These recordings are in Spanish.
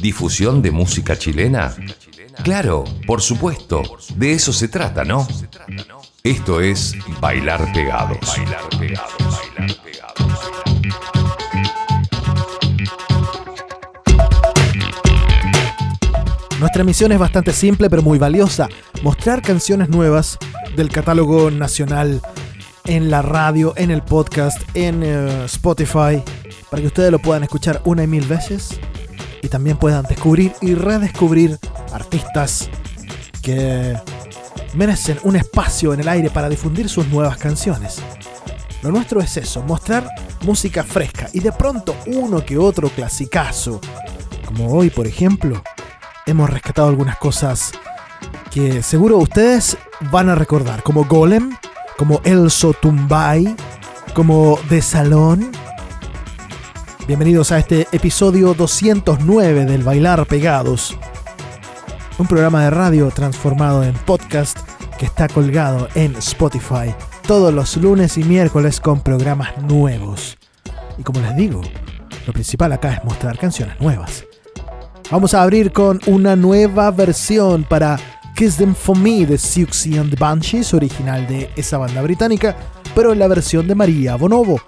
¿Difusión de música chilena? Claro, por supuesto, de eso se trata, ¿no? Esto es Bailar Pegados. Nuestra misión es bastante simple pero muy valiosa, mostrar canciones nuevas del catálogo nacional en la radio, en el podcast, en eh, Spotify, para que ustedes lo puedan escuchar una y mil veces y también puedan descubrir y redescubrir artistas que merecen un espacio en el aire para difundir sus nuevas canciones. Lo nuestro es eso, mostrar música fresca y de pronto uno que otro clasicazo, como hoy por ejemplo, hemos rescatado algunas cosas que seguro ustedes van a recordar, como Golem, como El Sotumbay, como De Salón. Bienvenidos a este episodio 209 del Bailar Pegados, un programa de radio transformado en podcast que está colgado en Spotify todos los lunes y miércoles con programas nuevos. Y como les digo, lo principal acá es mostrar canciones nuevas. Vamos a abrir con una nueva versión para Kiss Them For Me de Siouxsie and the Banshees, original de esa banda británica, pero en la versión de María Bonobo.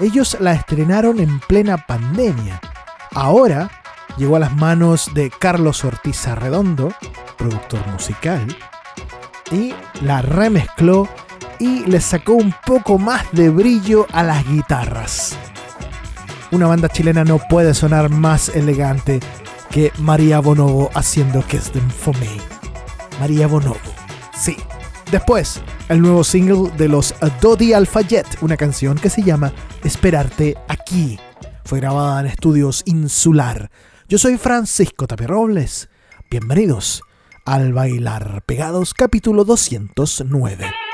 Ellos la estrenaron en plena pandemia. Ahora llegó a las manos de Carlos Ortiz Arredondo, productor musical, y la remezcló y le sacó un poco más de brillo a las guitarras. Una banda chilena no puede sonar más elegante que María Bonobo haciendo Kiss Them For Me. María Bonobo, sí. Después, el nuevo single de los Dodi Alfayet, una canción que se llama Esperarte aquí. Fue grabada en estudios Insular. Yo soy Francisco Tapia-Robles. Bienvenidos al Bailar Pegados capítulo 209.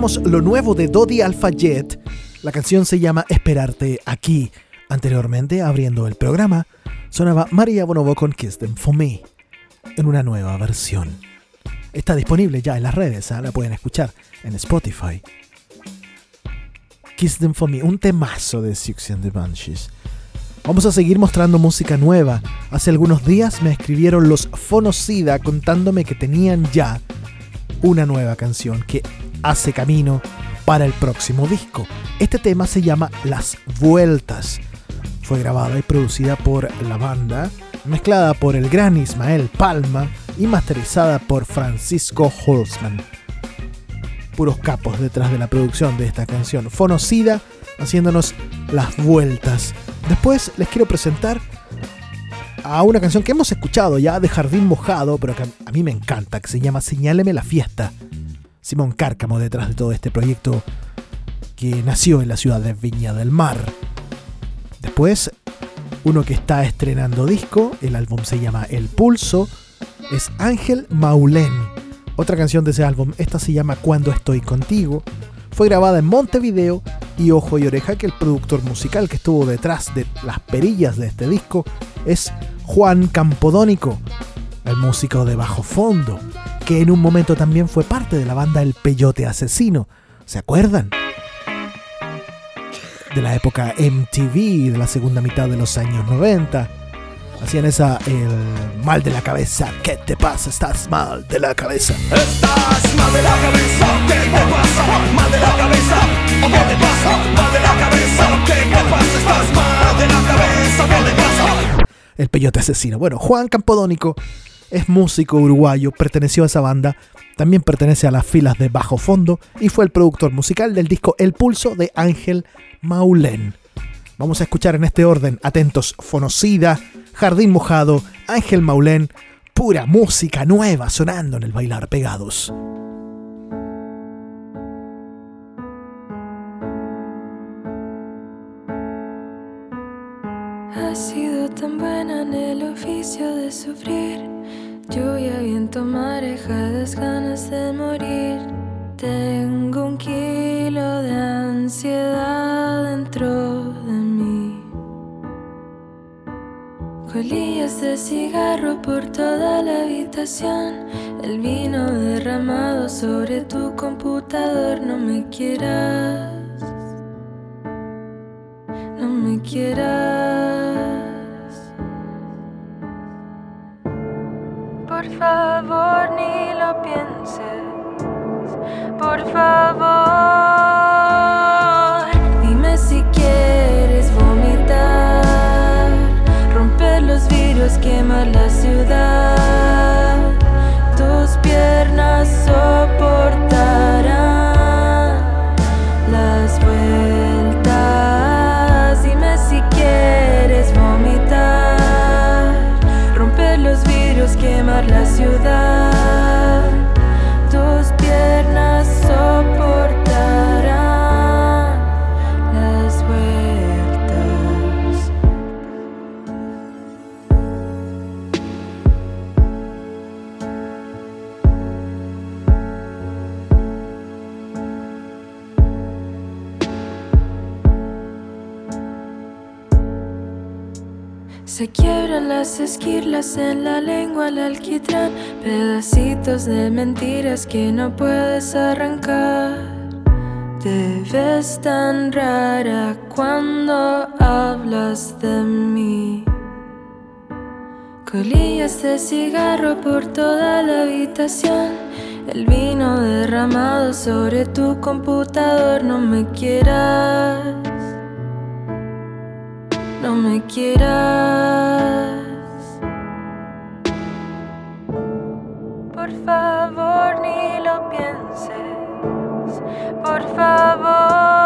Lo nuevo de Dodi Alpha Jet. La canción se llama Esperarte aquí. Anteriormente, abriendo el programa, sonaba María Bonobo con Kiss Them For Me en una nueva versión. Está disponible ya en las redes, ¿ah? la pueden escuchar en Spotify. Kiss Them For Me, un temazo de Six the Banshees. Vamos a seguir mostrando música nueva. Hace algunos días me escribieron los Fonocida contándome que tenían ya una nueva canción que hace camino para el próximo disco. Este tema se llama Las Vueltas. Fue grabada y producida por la banda, mezclada por el gran Ismael Palma y masterizada por Francisco Holzman. Puros capos detrás de la producción de esta canción. Fonocida haciéndonos las vueltas. Después les quiero presentar a una canción que hemos escuchado ya de Jardín Mojado, pero que a mí me encanta, que se llama Señáleme la fiesta. Simón Cárcamo detrás de todo este proyecto que nació en la ciudad de Viña del Mar. Después, uno que está estrenando disco, el álbum se llama El Pulso, es Ángel Maulén. Otra canción de ese álbum, esta se llama Cuando estoy contigo. Fue grabada en Montevideo y Ojo y Oreja, que el productor musical que estuvo detrás de las perillas de este disco es Juan Campodónico, el músico de bajo fondo, que en un momento también fue parte de la banda El Peyote Asesino. ¿Se acuerdan? De la época MTV, de la segunda mitad de los años 90. Hacían esa, el mal de la cabeza. ¿Qué te pasa? Estás mal de la cabeza. Estás mal de la cabeza. ¿Qué te pasa? Mal de la cabeza. ¿Qué te pasa? Mal de la cabeza. ¿Qué te pasa? Estás mal de la cabeza. ¿Qué te pasa? El peyote asesino. Bueno, Juan Campodónico es músico uruguayo, perteneció a esa banda, también pertenece a las filas de Bajo Fondo y fue el productor musical del disco El Pulso de Ángel Maulén. Vamos a escuchar en este orden, atentos, Fonocida, Jardín Mojado, Ángel Maulén, pura música nueva sonando en el bailar pegados. Ha sido tan buena en el oficio de sufrir. Lluvia, viento, marejadas, ganas de morir. Tengo un kilo de ansiedad dentro Colillas de cigarro por toda la habitación. El vino derramado sobre tu computador. No me quieras. No me quieras. Por favor, ni lo pienses. Por favor, la ciudad. Tus piernas esquirlas en la lengua al alquitrán, pedacitos de mentiras que no puedes arrancar. Te ves tan rara cuando hablas de mí. Colillas de cigarro por toda la habitación. El vino derramado sobre tu computador. No me quieras. No me quieras. Por favor, ni lo pienses. Por favor,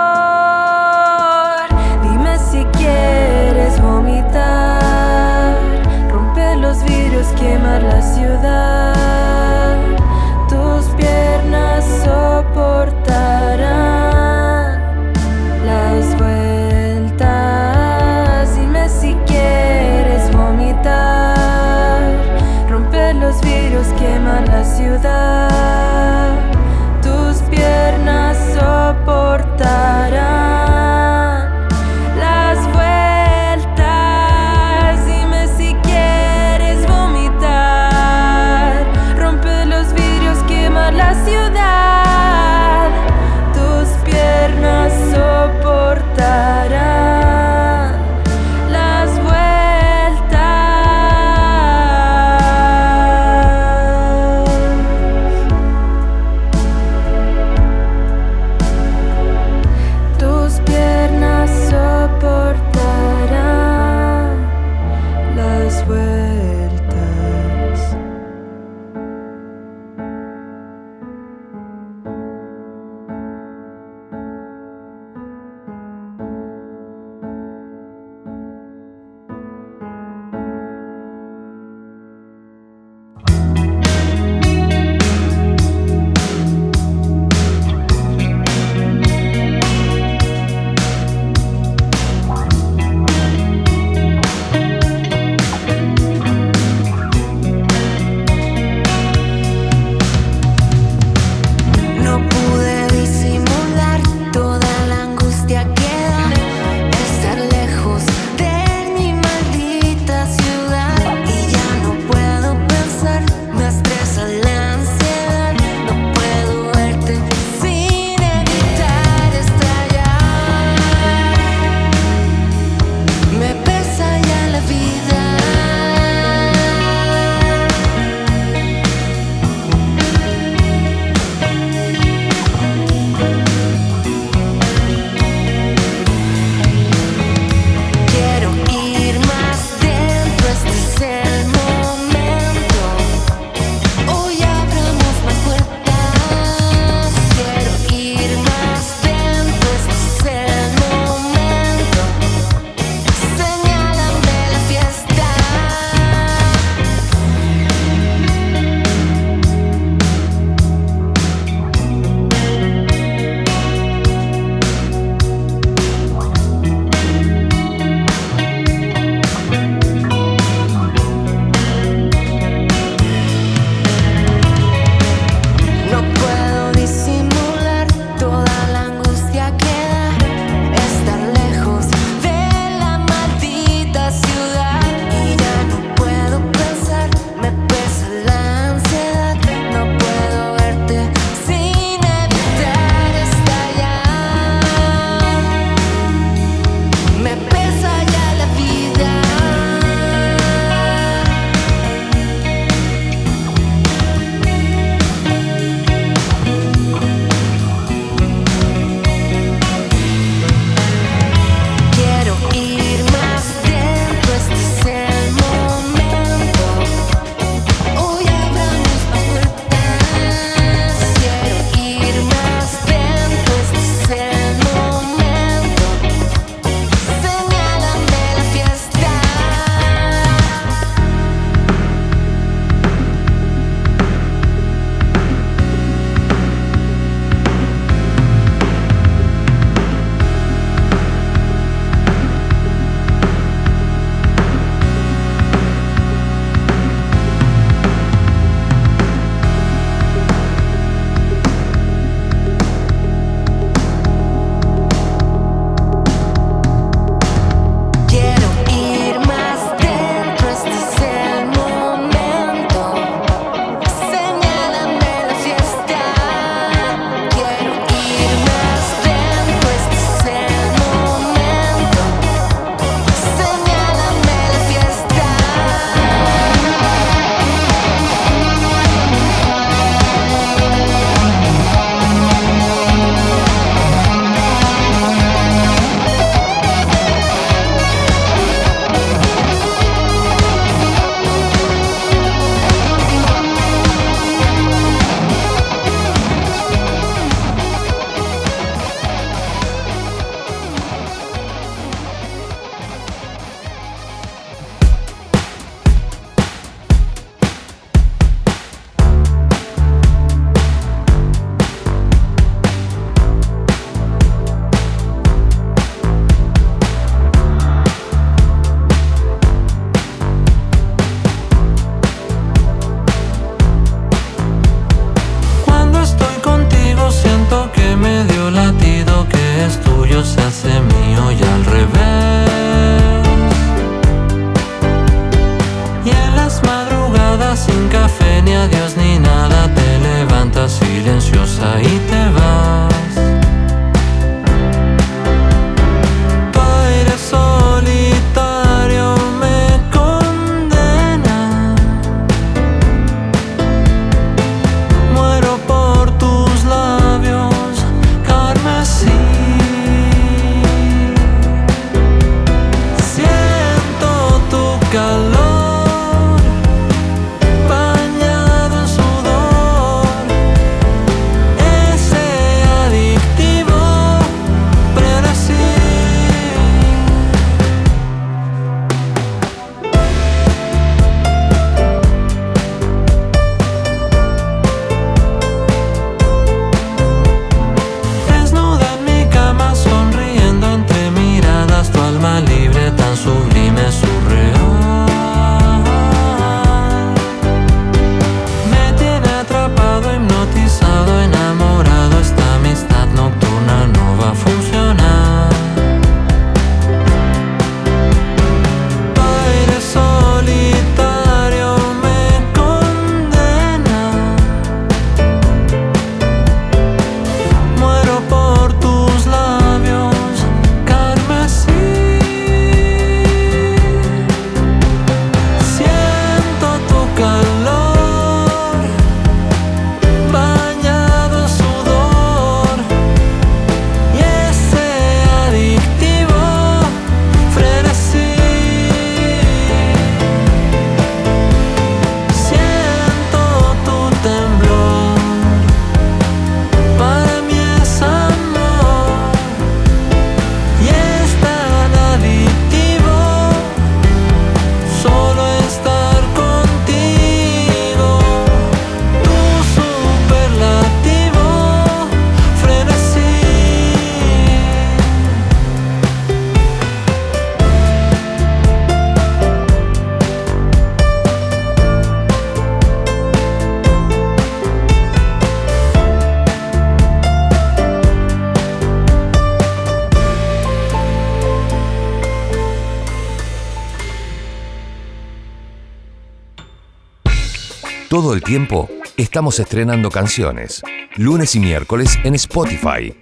Todo el tiempo estamos estrenando canciones. Lunes y miércoles en Spotify.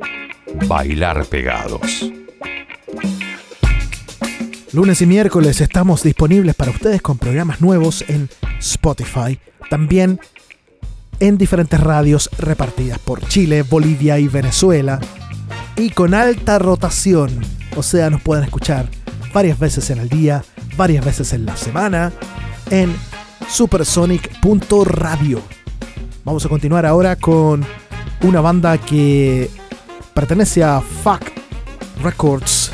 Bailar pegados. Lunes y miércoles estamos disponibles para ustedes con programas nuevos en Spotify. También en diferentes radios repartidas por Chile, Bolivia y Venezuela. Y con alta rotación. O sea, nos pueden escuchar varias veces en el día, varias veces en la semana en supersonic.radio. Vamos a continuar ahora con una banda que pertenece a Fuck Records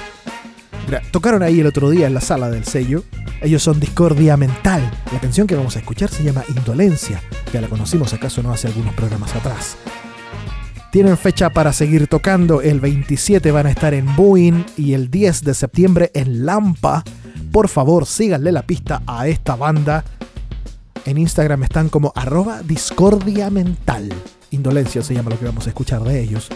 tocaron ahí el otro día en la sala del sello. Ellos son Discordia Mental. La canción que vamos a escuchar se llama Indolencia. Ya la conocimos acaso no hace algunos programas atrás. Tienen fecha para seguir tocando. El 27 van a estar en Boeing y el 10 de septiembre en Lampa. Por favor, síganle la pista a esta banda. En Instagram están como arroba discordia mental. Indolencia se llama lo que vamos a escuchar de ellos.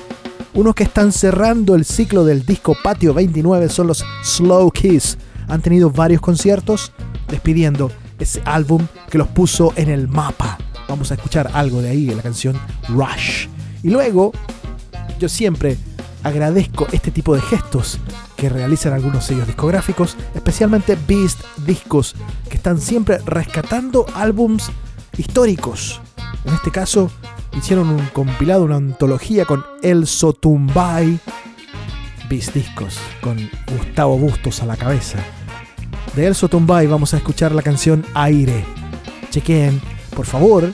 Unos que están cerrando el ciclo del disco Patio 29 son los Slow Kiss. Han tenido varios conciertos despidiendo ese álbum que los puso en el mapa. Vamos a escuchar algo de ahí en la canción Rush. Y luego, yo siempre agradezco este tipo de gestos que realizan algunos sellos discográficos, especialmente Beast Discos, que están siempre rescatando álbums históricos. En este caso, hicieron un compilado, una antología con El Sotumbay, bis discos, con Gustavo Bustos a la cabeza. De El Sotumbay vamos a escuchar la canción Aire. Chequen, por favor,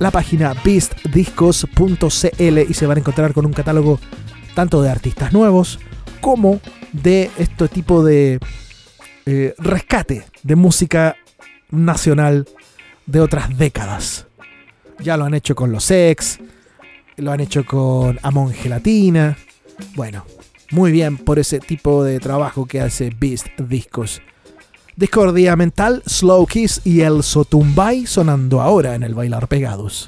la página beastdiscos.cl y se van a encontrar con un catálogo tanto de artistas nuevos como de este tipo de eh, rescate de música nacional de otras décadas. Ya lo han hecho con los ex, lo han hecho con Amon Gelatina. Bueno, muy bien por ese tipo de trabajo que hace Beast Discos. Discordia Mental, Slow Kiss y El Sotumbay sonando ahora en el Bailar Pegados.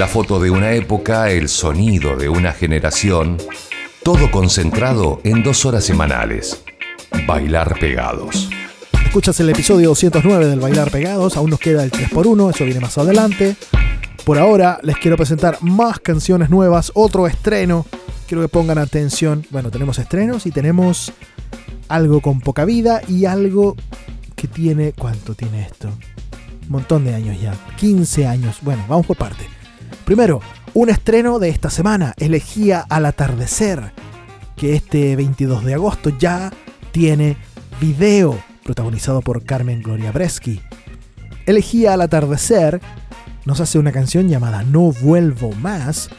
La foto de una época, el sonido de una generación, todo concentrado en dos horas semanales. Bailar pegados. Escuchas el episodio 209 del Bailar Pegados, aún nos queda el 3x1, eso viene más adelante. Por ahora les quiero presentar más canciones nuevas, otro estreno. Quiero que pongan atención. Bueno, tenemos estrenos y tenemos algo con poca vida y algo que tiene... ¿Cuánto tiene esto? Un montón de años ya. 15 años. Bueno, vamos por parte. Primero, un estreno de esta semana, Elegía al atardecer, que este 22 de agosto ya tiene video protagonizado por Carmen Gloria Breschi. Elegía al atardecer nos hace una canción llamada No Vuelvo Más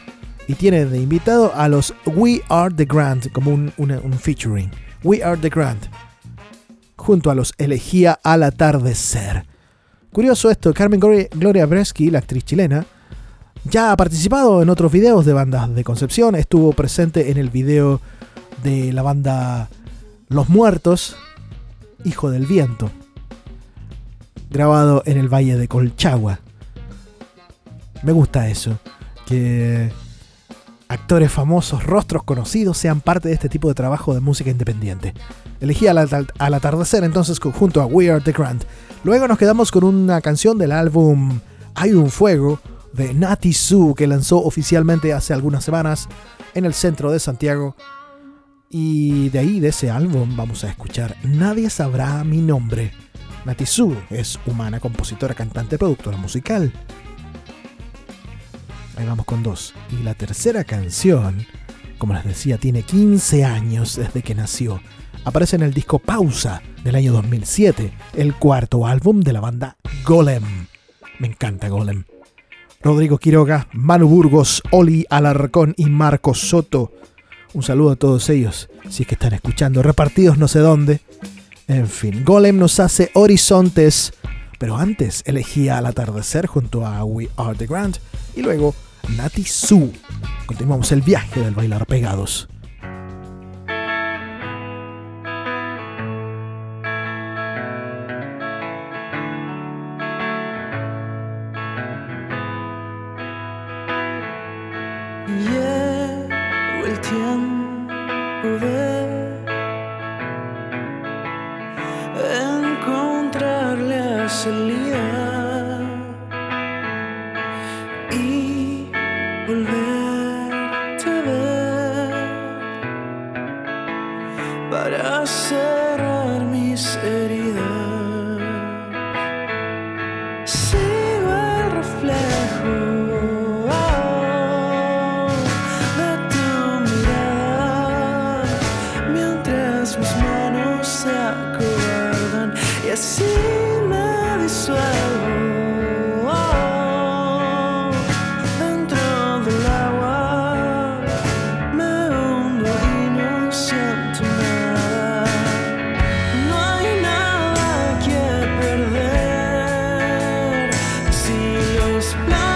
y tiene de invitado a los We Are the Grand como un, un featuring. We Are the Grand junto a los Elegía al atardecer. Curioso esto, Carmen Gloria Breschi, la actriz chilena, ya ha participado en otros videos de bandas de Concepción, estuvo presente en el video de la banda Los Muertos, Hijo del Viento, grabado en el Valle de Colchagua. Me gusta eso, que actores famosos, rostros conocidos sean parte de este tipo de trabajo de música independiente. Elegí al, al atardecer entonces junto a We Are the Grand. Luego nos quedamos con una canción del álbum Hay un fuego de Nati Su que lanzó oficialmente hace algunas semanas en el centro de Santiago y de ahí, de ese álbum, vamos a escuchar Nadie sabrá mi nombre. Natizu es humana, compositora, cantante, productora musical. Ahí vamos con dos. Y la tercera canción, como les decía, tiene 15 años desde que nació. Aparece en el disco Pausa del año 2007, el cuarto álbum de la banda Golem. Me encanta Golem. Rodrigo Quiroga, Manu Burgos, Oli Alarcón y Marcos Soto un saludo a todos ellos, si es que están escuchando, repartidos no sé dónde. En fin, Golem nos hace horizontes, pero antes elegía al atardecer junto a We Are the Grand y luego Nati Su. Continuamos el viaje del bailar pegados. splash.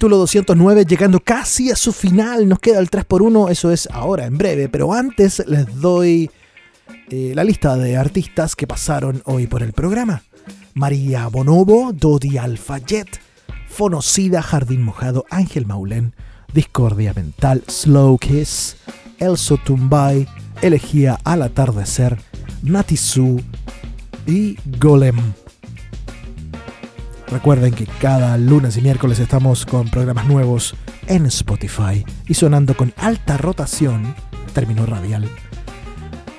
Capítulo 209 llegando casi a su final. Nos queda el 3x1, eso es ahora, en breve. Pero antes les doy eh, la lista de artistas que pasaron hoy por el programa. María Bonobo, Dodi Alfayet, Fonocida, Jardín Mojado, Ángel Maulén, Discordia Mental, Slow Kiss, Elso Tumbay, Elegía al Atardecer, Natisu y Golem. Recuerden que cada lunes y miércoles estamos con programas nuevos en Spotify y sonando con alta rotación, término radial,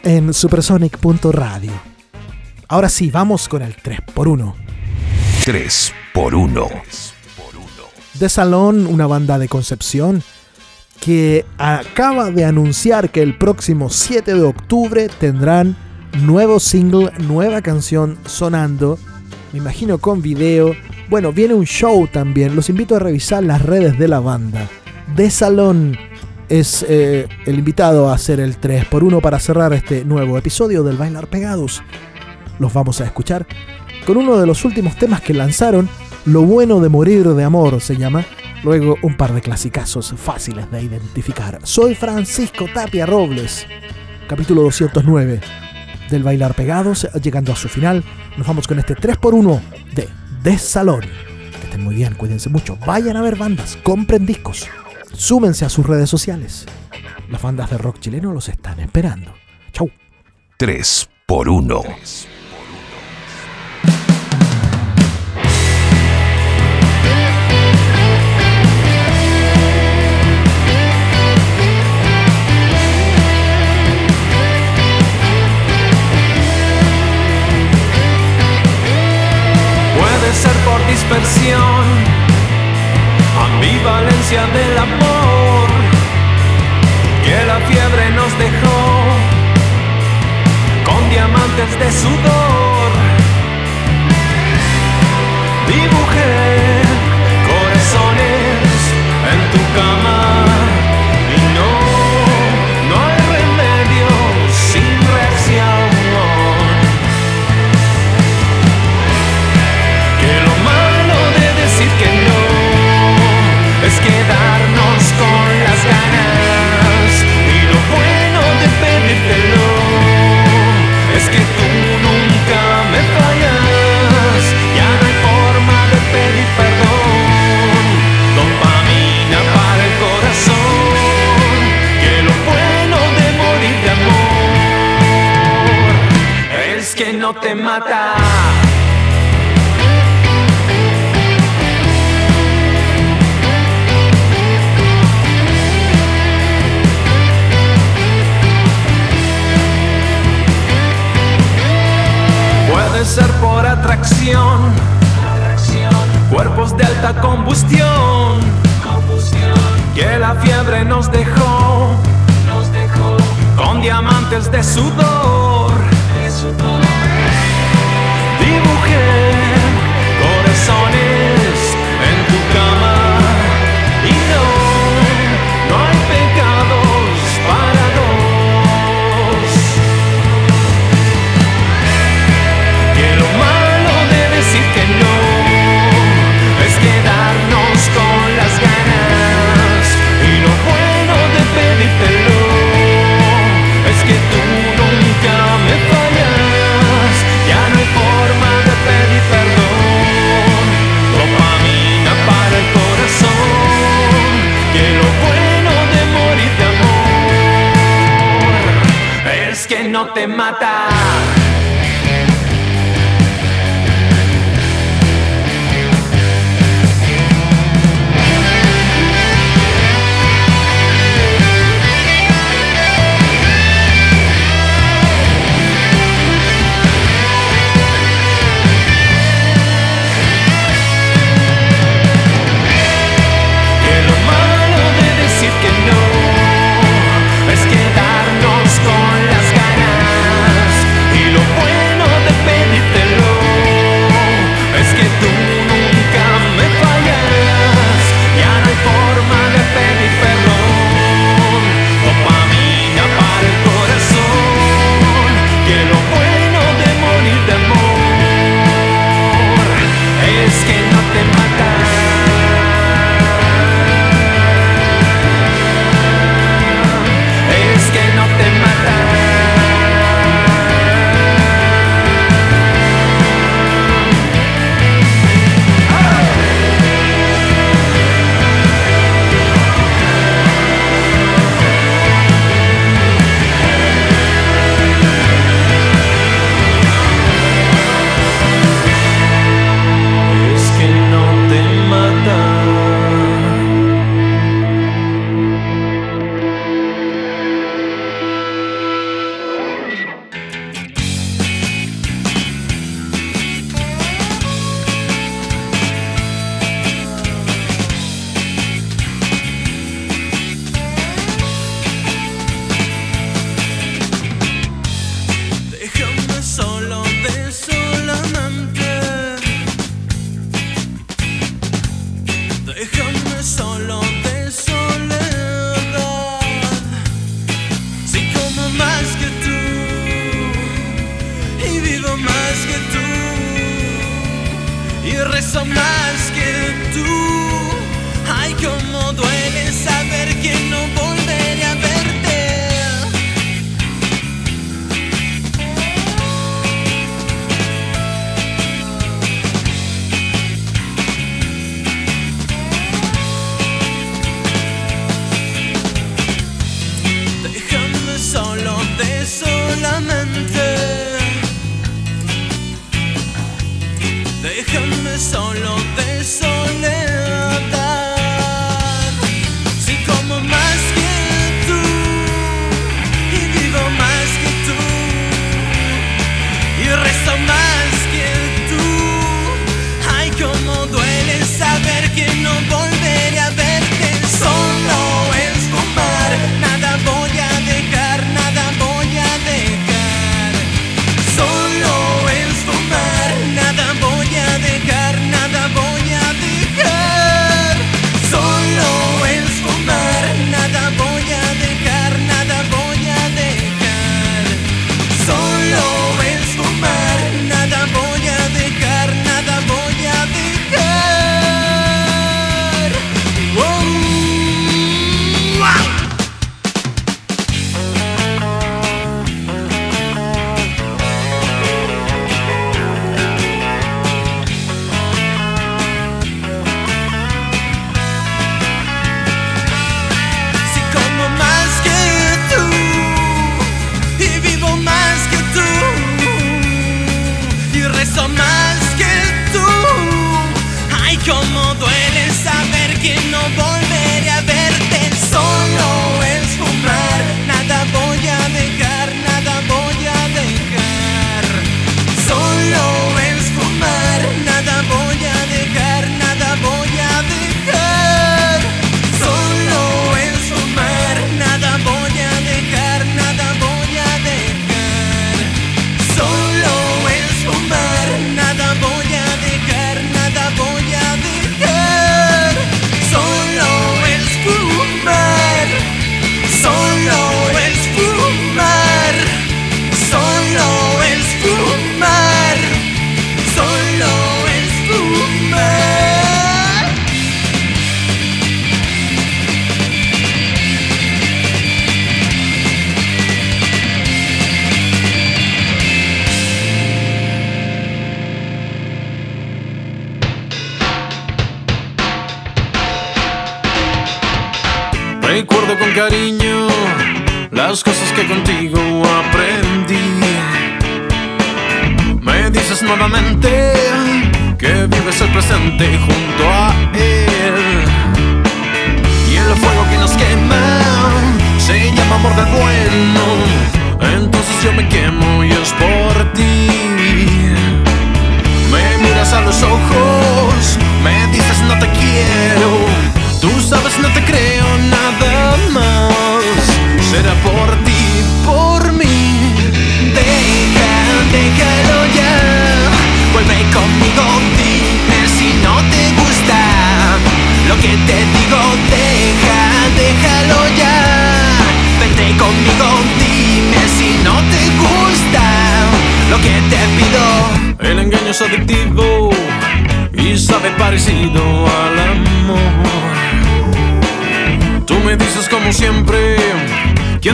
en supersonic.radio. Ahora sí, vamos con el 3x1. 3x1. De Salón, una banda de Concepción que acaba de anunciar que el próximo 7 de octubre tendrán nuevo single, nueva canción sonando me imagino con video. Bueno, viene un show también. Los invito a revisar las redes de la banda. De Salón es eh, el invitado a hacer el 3x1 para cerrar este nuevo episodio del Bailar Pegados. Los vamos a escuchar con uno de los últimos temas que lanzaron. Lo bueno de morir de amor se llama. Luego un par de clasicazos fáciles de identificar. Soy Francisco Tapia Robles. Capítulo 209 del Bailar Pegados, llegando a su final. Nos vamos con este 3x1 de De Salón. Que estén muy bien, cuídense mucho. Vayan a ver bandas, compren discos, súmense a sus redes sociales. Las bandas de rock chileno los están esperando. Chau. 3 dispersión, ambivalencia del amor que la fiebre nos dejó con diamantes de sudor. Dibujé corazones en tu cama. mata. Puede ser por atracción, cuerpos de alta combustión, que la fiebre nos dejó, con diamantes de sudor. corazones en tu casa. te mata.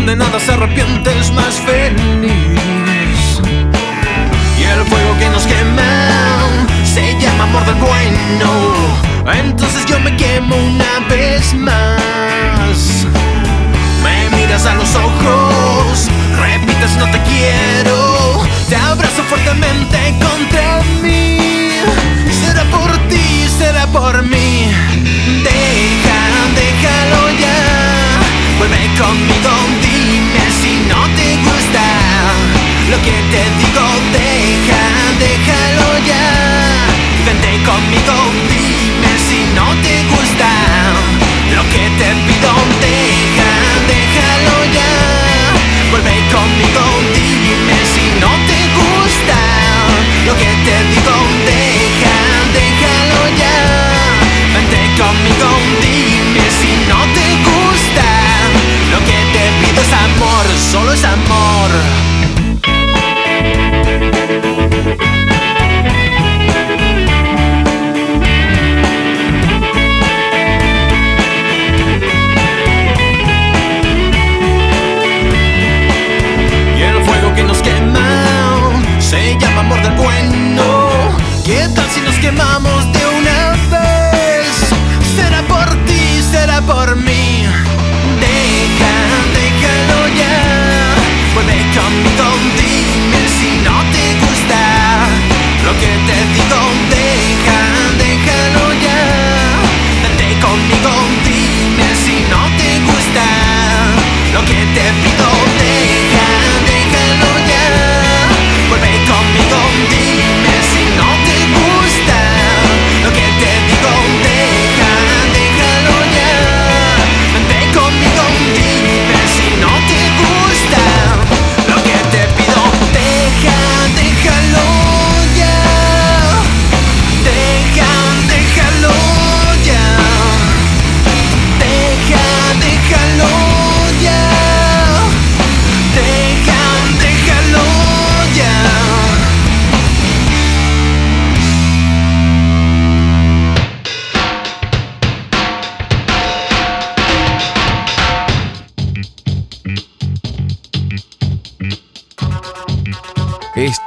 De nada se arrepiente. conmigo, dime si no te gusta lo que te pido, deja, déjalo ya. Vuelve conmigo, dime si no te gusta lo que te digo, deja, déjalo ya. Vente conmigo, dime si no te gusta lo que te pido es amor, solo es amor.